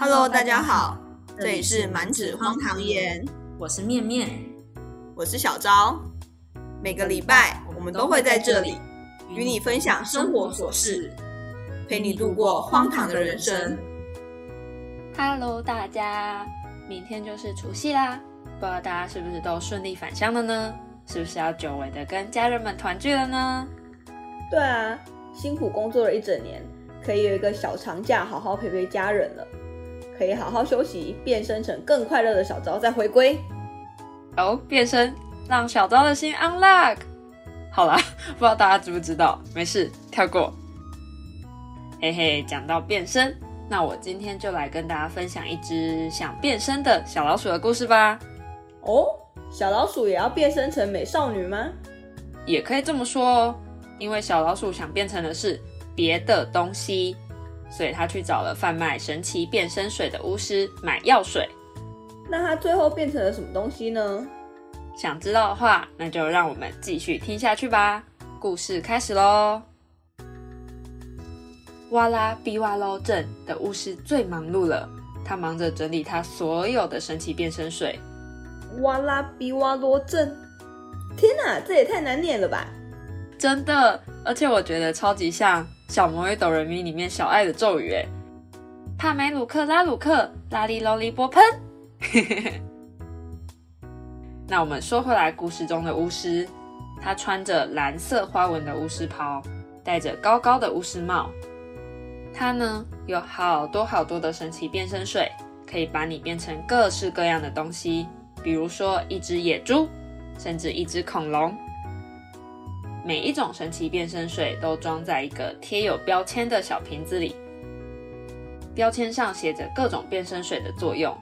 Hello，大家好，这里是满纸荒唐言，我是面面，我是小昭。每个礼拜我们都会在这里与你分享生活琐事，陪你度过荒唐的人生。Hello，大家，明天就是除夕啦，不知道大家是不是都顺利返乡了呢？是不是要久违的跟家人们团聚了呢？对啊，辛苦工作了一整年，可以有一个小长假，好好陪陪家人了，可以好好休息，变身成更快乐的小昭再回归。哦，变身让小昭的心 unlock。好啦，不知道大家知不知道？没事，跳过。嘿嘿，讲到变身，那我今天就来跟大家分享一只想变身的小老鼠的故事吧。哦，小老鼠也要变身成美少女吗？也可以这么说哦，因为小老鼠想变成的是别的东西，所以他去找了贩卖神奇变身水的巫师买药水。那他最后变成了什么东西呢？想知道的话，那就让我们继续听下去吧。故事开始喽！哇啦比哇喽镇的巫师最忙碌了，他忙着整理他所有的神奇变身水。哇啦比哇罗镇，天哪，这也太难念了吧！真的，而且我觉得超级像《小魔女斗人咪》里面小爱的咒语，哎，帕梅鲁克拉鲁克拉里罗里波喷。那我们说回来，故事中的巫师，他穿着蓝色花纹的巫师袍，戴着高高的巫师帽。他呢有好多好多的神奇变身水，可以把你变成各式各样的东西，比如说一只野猪，甚至一只恐龙。每一种神奇变身水都装在一个贴有标签的小瓶子里，标签上写着各种变身水的作用。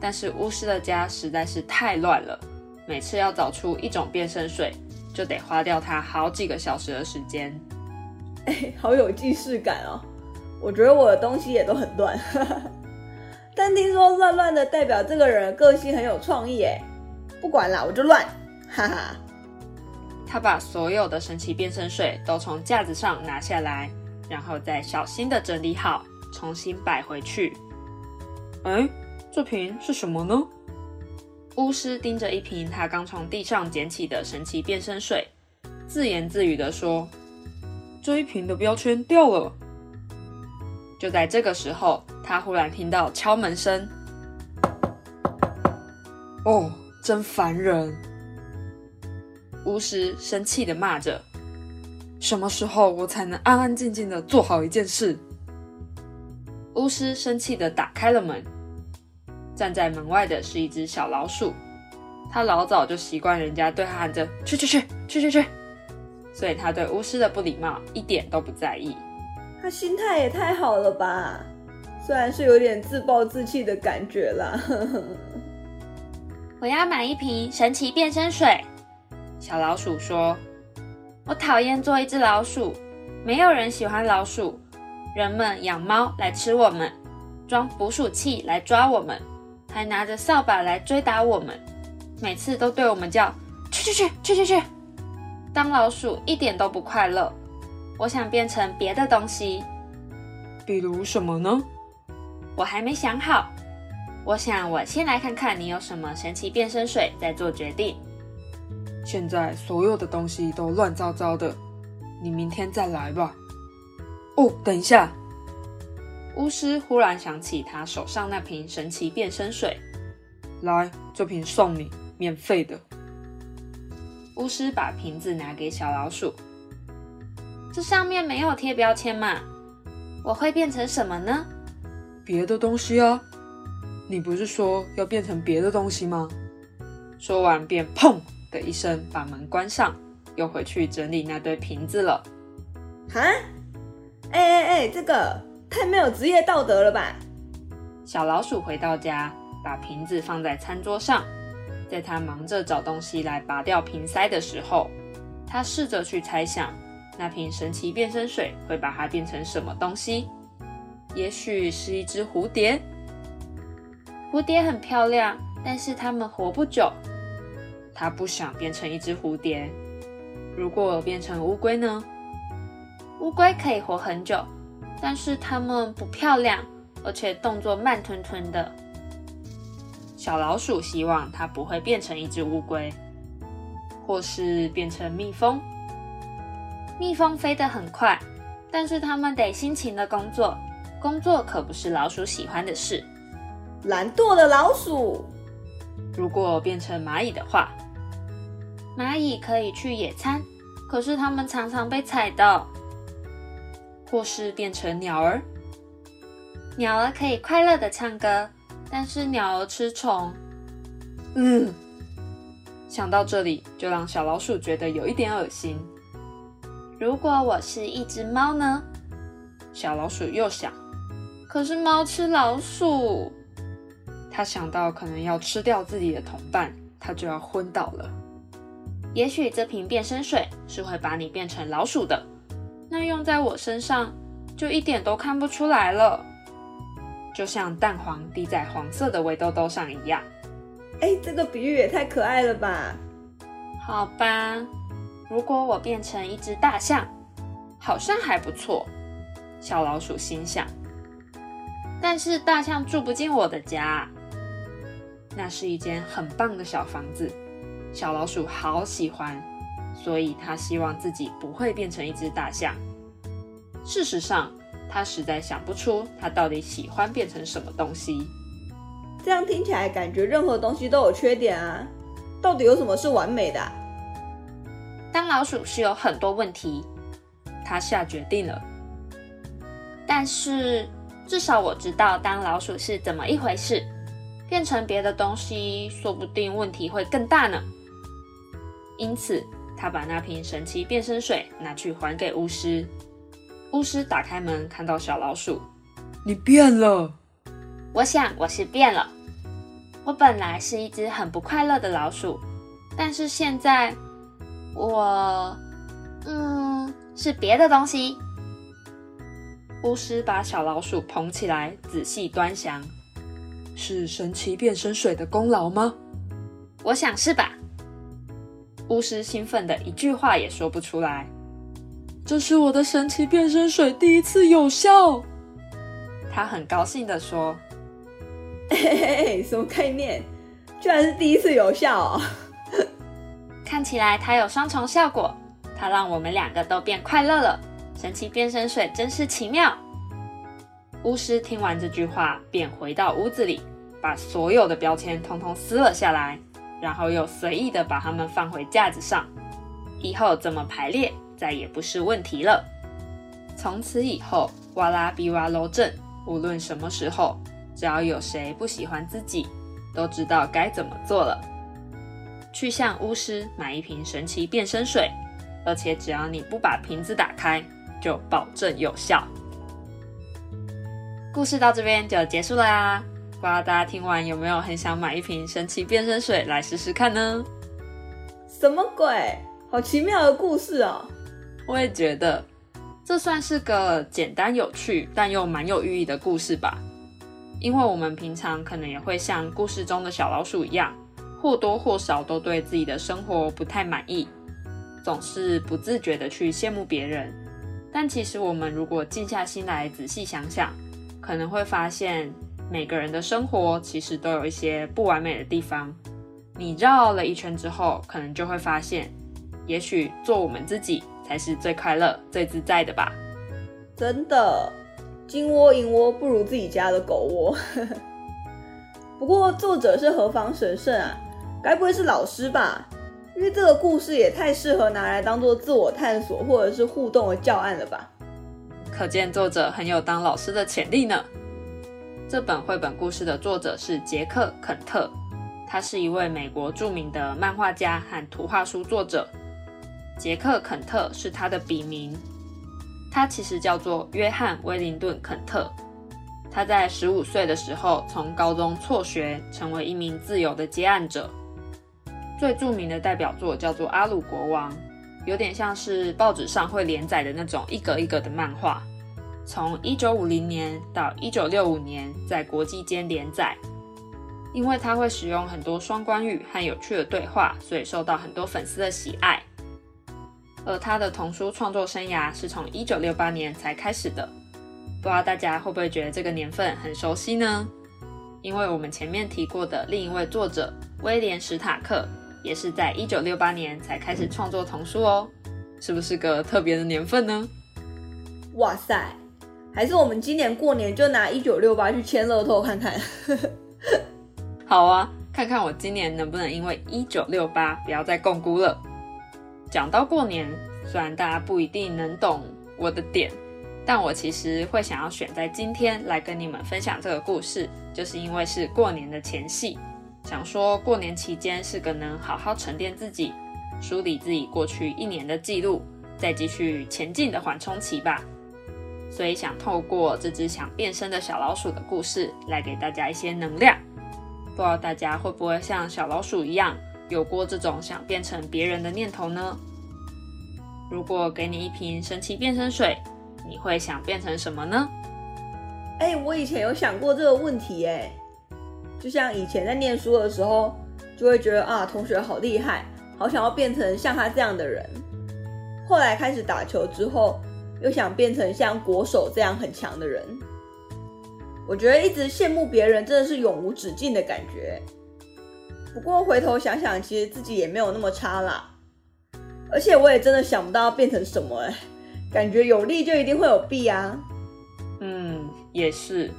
但是巫师的家实在是太乱了，每次要找出一种变身水，就得花掉他好几个小时的时间。哎，好有既视感哦！我觉得我的东西也都很乱，但听说乱乱的代表这个人个性很有创意哎。不管啦，我就乱，哈哈。他把所有的神奇变身水都从架子上拿下来，然后再小心的整理好，重新摆回去。哎，这瓶是什么呢？巫师盯着一瓶他刚从地上捡起的神奇变身水，自言自语的说：“这一瓶的标签掉了。”就在这个时候，他忽然听到敲门声。哦，真烦人！巫师生气的骂着：“什么时候我才能安安静静的做好一件事？”巫师生气的打开了门，站在门外的是一只小老鼠。他老早就习惯人家对他喊着“去去去去去去”，所以他对巫师的不礼貌一点都不在意。他心态也太好了吧？虽然是有点自暴自弃的感觉啦。我要买一瓶神奇变身水。小老鼠说：“我讨厌做一只老鼠，没有人喜欢老鼠。人们养猫来吃我们，装捕鼠器来抓我们，还拿着扫把来追打我们。每次都对我们叫去去去去去去。当老鼠一点都不快乐。我想变成别的东西，比如什么呢？我还没想好。我想我先来看看你有什么神奇变身水，再做决定。”现在所有的东西都乱糟糟的，你明天再来吧。哦，等一下！巫师忽然想起他手上那瓶神奇变身水，来，这瓶送你，免费的。巫师把瓶子拿给小老鼠，这上面没有贴标签嘛？我会变成什么呢？别的东西啊！你不是说要变成别的东西吗？说完便砰！的一声把门关上，又回去整理那堆瓶子了。哈，哎哎哎，这个太没有职业道德了吧！小老鼠回到家，把瓶子放在餐桌上。在他忙着找东西来拔掉瓶塞的时候，他试着去猜想那瓶神奇变身水会把它变成什么东西。也许是一只蝴蝶。蝴蝶很漂亮，但是它们活不久。他不想变成一只蝴蝶。如果变成乌龟呢？乌龟可以活很久，但是它们不漂亮，而且动作慢吞吞的。小老鼠希望它不会变成一只乌龟，或是变成蜜蜂。蜜蜂飞得很快，但是它们得辛勤的工作，工作可不是老鼠喜欢的事。懒惰的老鼠。如果变成蚂蚁的话，蚂蚁可以去野餐，可是它们常常被踩到。或是变成鸟儿，鸟儿可以快乐的唱歌，但是鸟儿吃虫。嗯，想到这里就让小老鼠觉得有一点恶心。如果我是一只猫呢？小老鼠又想，可是猫吃老鼠。他想到可能要吃掉自己的同伴，他就要昏倒了。也许这瓶变身水是会把你变成老鼠的。那用在我身上就一点都看不出来了，就像蛋黄滴在黄色的围兜兜上一样。哎，这个比喻也太可爱了吧！好吧，如果我变成一只大象，好像还不错。小老鼠心想。但是大象住不进我的家，那是一间很棒的小房子，小老鼠好喜欢。所以他希望自己不会变成一只大象。事实上，他实在想不出他到底喜欢变成什么东西。这样听起来感觉任何东西都有缺点啊！到底有什么是完美的？当老鼠是有很多问题。他下决定了。但是至少我知道当老鼠是怎么一回事。变成别的东西，说不定问题会更大呢。因此。他把那瓶神奇变身水拿去还给巫师。巫师打开门，看到小老鼠：“你变了。”我想我是变了。我本来是一只很不快乐的老鼠，但是现在我……嗯，是别的东西。巫师把小老鼠捧起来，仔细端详：“是神奇变身水的功劳吗？”我想是吧。巫师兴奋的一句话也说不出来。这是我的神奇变身水第一次有效，他很高兴的说：“嘿嘿嘿，什么概念？居然是第一次有效哦！看起来它有双重效果，它让我们两个都变快乐了。神奇变身水真是奇妙。”巫师听完这句话，便回到屋子里，把所有的标签通通撕了下来。然后又随意的把它们放回架子上，以后怎么排列再也不是问题了。从此以后，哇拉比哇罗镇，无论什么时候，只要有谁不喜欢自己，都知道该怎么做了。去向巫师买一瓶神奇变身水，而且只要你不把瓶子打开，就保证有效。故事到这边就结束了啊。不知道大家听完有没有很想买一瓶神奇变身水来试试看呢？什么鬼？好奇妙的故事哦！我也觉得这算是个简单有趣但又蛮有寓意的故事吧。因为我们平常可能也会像故事中的小老鼠一样，或多或少都对自己的生活不太满意，总是不自觉的去羡慕别人。但其实我们如果静下心来仔细想想，可能会发现。每个人的生活其实都有一些不完美的地方。你绕了一圈之后，可能就会发现，也许做我们自己才是最快乐、最自在的吧。真的，金窝银窝不如自己家的狗窝。不过作者是何方神圣啊？该不会是老师吧？因为这个故事也太适合拿来当做自我探索或者是互动的教案了吧？可见作者很有当老师的潜力呢。这本绘本故事的作者是杰克·肯特，他是一位美国著名的漫画家和图画书作者。杰克·肯特是他的笔名，他其实叫做约翰·威灵顿·肯特。他在十五岁的时候从高中辍学，成为一名自由的接案者。最著名的代表作叫做《阿鲁国王》，有点像是报纸上会连载的那种一格一格的漫画。从一九五零年到一九六五年，在国际间连载。因为他会使用很多双关语和有趣的对话，所以受到很多粉丝的喜爱。而他的童书创作生涯是从一九六八年才开始的。不知道大家会不会觉得这个年份很熟悉呢？因为我们前面提过的另一位作者威廉史塔克，也是在一九六八年才开始创作童书哦，是不是个特别的年份呢？哇塞，还是我们今年过年就拿一九六八去签乐透看看。好啊，看看我今年能不能因为一九六八不要再共估了。讲到过年，虽然大家不一定能懂我的点，但我其实会想要选在今天来跟你们分享这个故事，就是因为是过年的前夕，想说过年期间是个能好好沉淀自己、梳理自己过去一年的记录，再继续前进的缓冲期吧。所以想透过这只想变身的小老鼠的故事，来给大家一些能量。不知道大家会不会像小老鼠一样，有过这种想变成别人的念头呢？如果给你一瓶神奇变身水，你会想变成什么呢？哎、我以前有想过这个问题，哎，就像以前在念书的时候，就会觉得啊，同学好厉害，好想要变成像他这样的人。后来开始打球之后，又想变成像国手这样很强的人。我觉得一直羡慕别人，真的是永无止境的感觉。不过回头想想，其实自己也没有那么差啦。而且我也真的想不到变成什么，哎，感觉有利就一定会有弊啊。嗯，也是。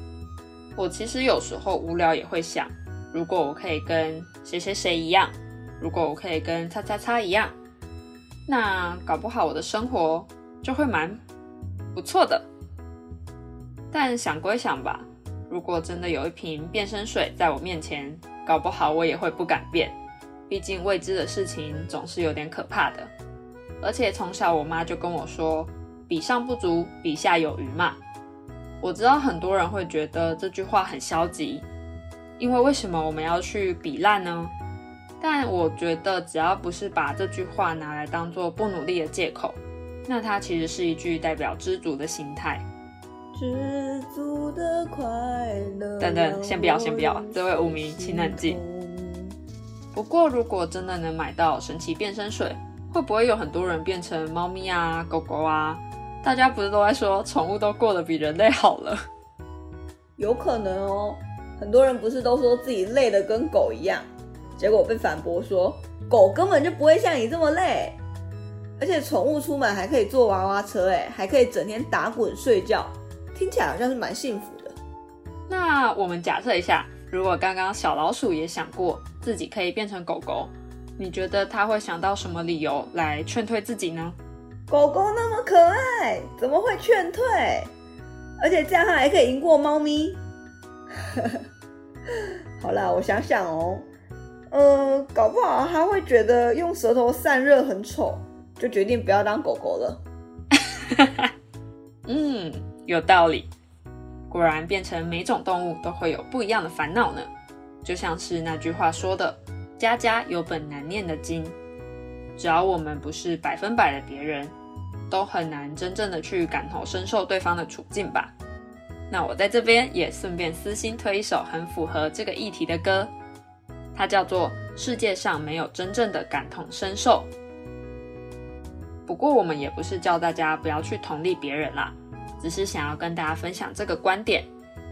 我其实有时候无聊也会想，如果我可以跟谁谁谁一样，如果我可以跟叉叉叉一样，那搞不好我的生活就会蛮不错的。但想归想吧，如果真的有一瓶变身水在我面前，搞不好我也会不敢变。毕竟未知的事情总是有点可怕的。而且从小我妈就跟我说：“比上不足，比下有余嘛。”我知道很多人会觉得这句话很消极，因为为什么我们要去比烂呢？但我觉得只要不是把这句话拿来当做不努力的借口，那它其实是一句代表知足的心态。知足的快乐。等等先不要先不要这位无名请冷静。不过如果真的能买到神奇变身水，会不会有很多人变成猫咪啊、狗狗啊？大家不是都在说宠物都过得比人类好了？有可能哦。很多人不是都说自己累得跟狗一样，结果被反驳说狗根本就不会像你这么累，而且宠物出门还可以坐娃娃车，哎，还可以整天打滚睡觉，听起来好像是蛮幸福的。那我们假设一下，如果刚刚小老鼠也想过自己可以变成狗狗，你觉得他会想到什么理由来劝退自己呢？狗狗那么可爱，怎么会劝退？而且这样它还可以赢过猫咪。好啦，我想想哦，呃，搞不好它会觉得用舌头散热很丑，就决定不要当狗狗了。嗯，有道理。果然，变成每种动物都会有不一样的烦恼呢。就像是那句话说的：“家家有本难念的经。”只要我们不是百分百的别人，都很难真正的去感同身受对方的处境吧。那我在这边也顺便私心推一首很符合这个议题的歌，它叫做《世界上没有真正的感同身受》。不过我们也不是叫大家不要去同理别人啦，只是想要跟大家分享这个观点，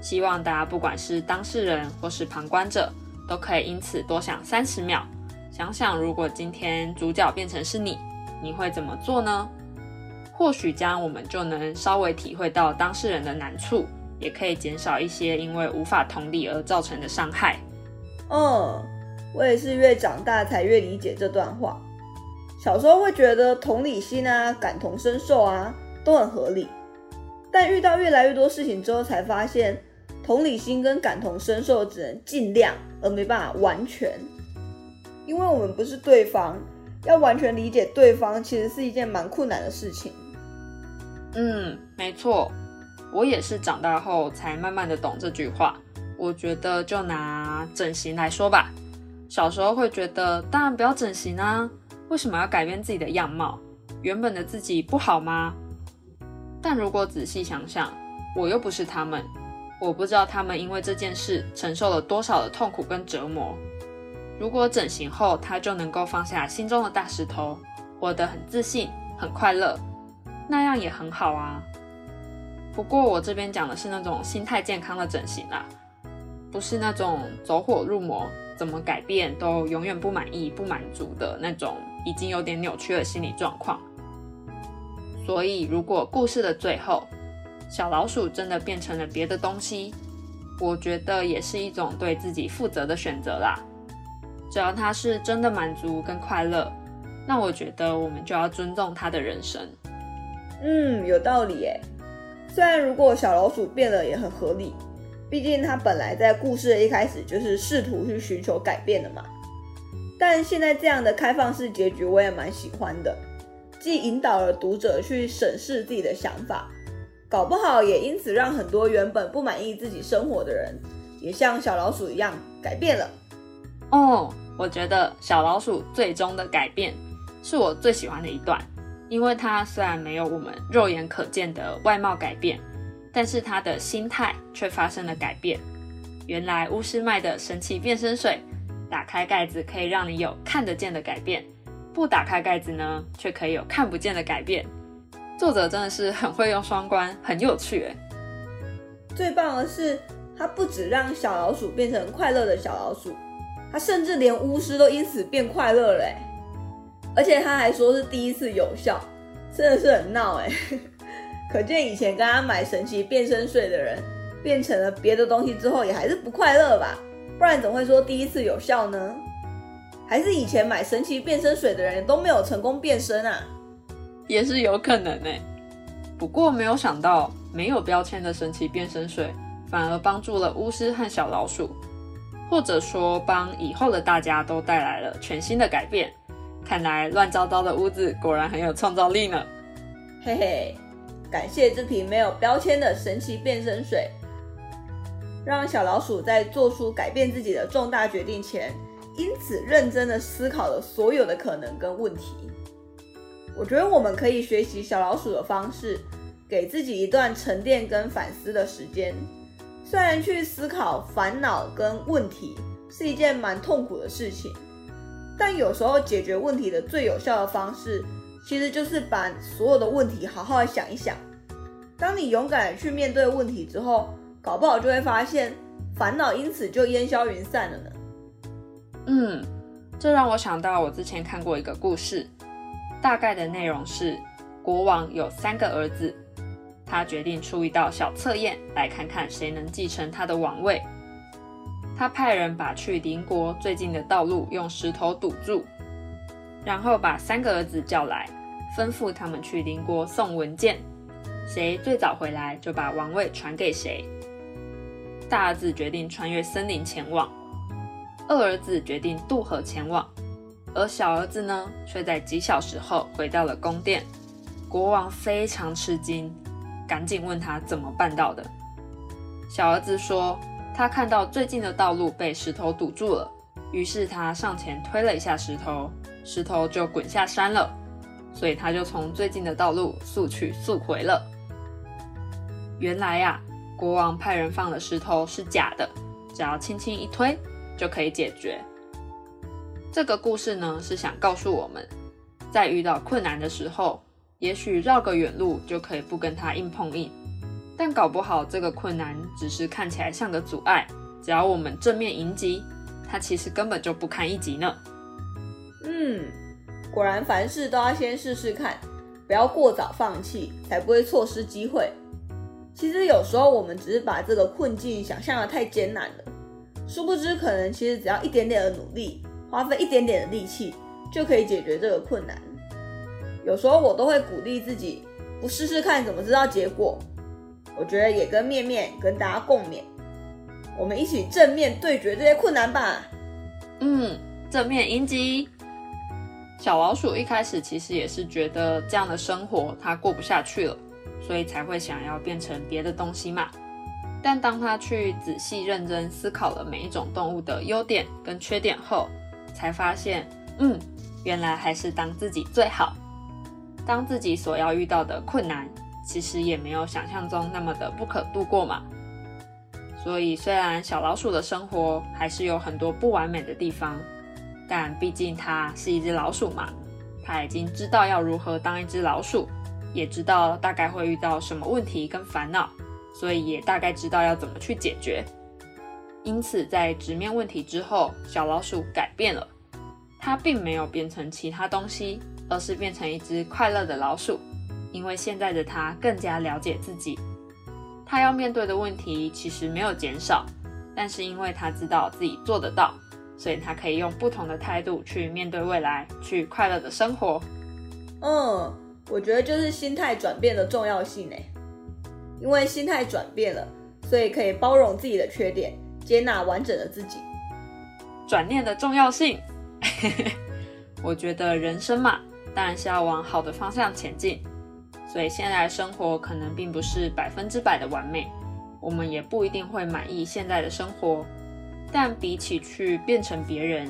希望大家不管是当事人或是旁观者，都可以因此多想三十秒，想想如果今天主角变成是你，你会怎么做呢？或许这样我们就能稍微体会到当事人的难处，也可以减少一些因为无法同理而造成的伤害。嗯，我也是越长大才越理解这段话。小时候会觉得同理心啊、感同身受啊都很合理，但遇到越来越多事情之后，才发现同理心跟感同身受只能尽量，而没办法完全。因为我们不是对方，要完全理解对方，其实是一件蛮困难的事情。嗯，没错，我也是长大后才慢慢的懂这句话。我觉得就拿整形来说吧，小时候会觉得当然不要整形啊，为什么要改变自己的样貌？原本的自己不好吗？但如果仔细想想，我又不是他们，我不知道他们因为这件事承受了多少的痛苦跟折磨。如果整形后他就能够放下心中的大石头，活得很自信、很快乐，那样也很好啊。不过我这边讲的是那种心态健康的整形啦，不是那种走火入魔，怎么改变都永远不满意、不满足的那种已经有点扭曲的心理状况。所以，如果故事的最后，小老鼠真的变成了别的东西，我觉得也是一种对自己负责的选择啦。只要它是真的满足跟快乐，那我觉得我们就要尊重它的人生。嗯，有道理诶。虽然如果小老鼠变了也很合理，毕竟它本来在故事的一开始就是试图去寻求改变的嘛。但现在这样的开放式结局我也蛮喜欢的，既引导了读者去审视自己的想法，搞不好也因此让很多原本不满意自己生活的人，也像小老鼠一样改变了。哦，我觉得小老鼠最终的改变是我最喜欢的一段。因为它虽然没有我们肉眼可见的外貌改变，但是他的心态却发生了改变。原来巫师卖的神奇变身水，打开盖子可以让你有看得见的改变，不打开盖子呢，却可以有看不见的改变。作者真的是很会用双关，很有趣诶。最棒的是，他不止让小老鼠变成快乐的小老鼠，他甚至连巫师都因此变快乐了而且他还说是第一次有效，真的是很闹哎！可见以前跟他买神奇变身水的人，变成了别的东西之后，也还是不快乐吧？不然怎么会说第一次有效呢？还是以前买神奇变身水的人都没有成功变身啊？也是有可能哎。不过没有想到，没有标签的神奇变身水，反而帮助了巫师和小老鼠，或者说帮以后的大家都带来了全新的改变。看来乱糟糟的屋子果然很有创造力呢。嘿嘿，感谢这瓶没有标签的神奇变身水，让小老鼠在做出改变自己的重大决定前，因此认真的思考了所有的可能跟问题。我觉得我们可以学习小老鼠的方式，给自己一段沉淀跟反思的时间。虽然去思考烦恼跟问题是一件蛮痛苦的事情。但有时候解决问题的最有效的方式，其实就是把所有的问题好好的想一想。当你勇敢的去面对问题之后，搞不好就会发现烦恼因此就烟消云散了呢。嗯，这让我想到我之前看过一个故事，大概的内容是国王有三个儿子，他决定出一道小测验，来看看谁能继承他的王位。他派人把去邻国最近的道路用石头堵住，然后把三个儿子叫来，吩咐他们去邻国送文件，谁最早回来就把王位传给谁。大儿子决定穿越森林前往，二儿子决定渡河前往，而小儿子呢，却在几小时后回到了宫殿。国王非常吃惊，赶紧问他怎么办到的。小儿子说。他看到最近的道路被石头堵住了，于是他上前推了一下石头，石头就滚下山了。所以他就从最近的道路速去速回了。原来呀，国王派人放的石头是假的，只要轻轻一推就可以解决。这个故事呢，是想告诉我们，在遇到困难的时候，也许绕个远路就可以不跟他硬碰硬。但搞不好，这个困难只是看起来像个阻碍。只要我们正面迎击，它其实根本就不堪一击呢。嗯，果然凡事都要先试试看，不要过早放弃，才不会错失机会。其实有时候我们只是把这个困境想象的太艰难了，殊不知可能其实只要一点点的努力，花费一点点的力气，就可以解决这个困难。有时候我都会鼓励自己，不试试看怎么知道结果？我觉得也跟面面跟大家共勉，我们一起正面对决这些困难吧。嗯，正面迎击。小老鼠一开始其实也是觉得这样的生活它过不下去了，所以才会想要变成别的东西嘛。但当他去仔细认真思考了每一种动物的优点跟缺点后，才发现，嗯，原来还是当自己最好。当自己所要遇到的困难。其实也没有想象中那么的不可度过嘛。所以虽然小老鼠的生活还是有很多不完美的地方，但毕竟它是一只老鼠嘛，它已经知道要如何当一只老鼠，也知道大概会遇到什么问题跟烦恼，所以也大概知道要怎么去解决。因此，在直面问题之后，小老鼠改变了，它并没有变成其他东西，而是变成一只快乐的老鼠。因为现在的它更加了解自己，它要面对的问题其实没有减少，但是因为它知道自己做得到，所以它可以用不同的态度去面对未来，去快乐的生活。嗯，我觉得就是心态转变的重要性诶，因为心态转变了，所以可以包容自己的缺点，接纳完整的自己。转念的重要性，我觉得人生嘛，当然是要往好的方向前进。所以现在的生活可能并不是百分之百的完美，我们也不一定会满意现在的生活。但比起去变成别人，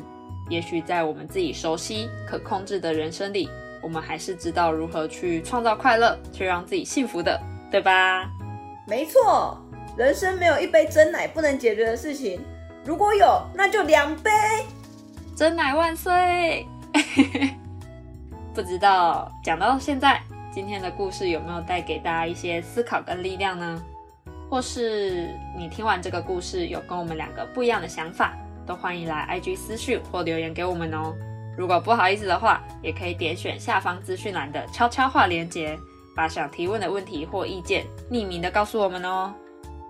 也许在我们自己熟悉、可控制的人生里，我们还是知道如何去创造快乐，去让自己幸福的，对吧？没错，人生没有一杯真奶不能解决的事情，如果有，那就两杯。真奶万岁！不知道讲到现在。今天的故事有没有带给大家一些思考跟力量呢？或是你听完这个故事有跟我们两个不一样的想法，都欢迎来 IG 私讯或留言给我们哦。如果不好意思的话，也可以点选下方资讯栏的悄悄话连接，把想提问的问题或意见匿名的告诉我们哦。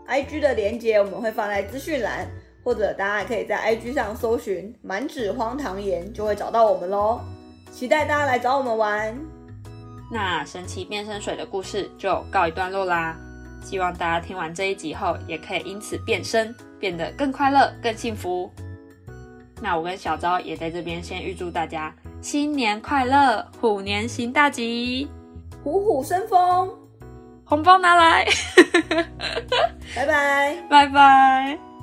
IG 的连接我们会放在资讯栏，或者大家也可以在 IG 上搜寻“满纸荒唐言”就会找到我们喽。期待大家来找我们玩。那神奇变身水的故事就告一段落啦。希望大家听完这一集后，也可以因此变身，变得更快乐、更幸福。那我跟小昭也在这边先预祝大家新年快乐，虎年行大吉，虎虎生风，红包拿来，拜拜，拜拜。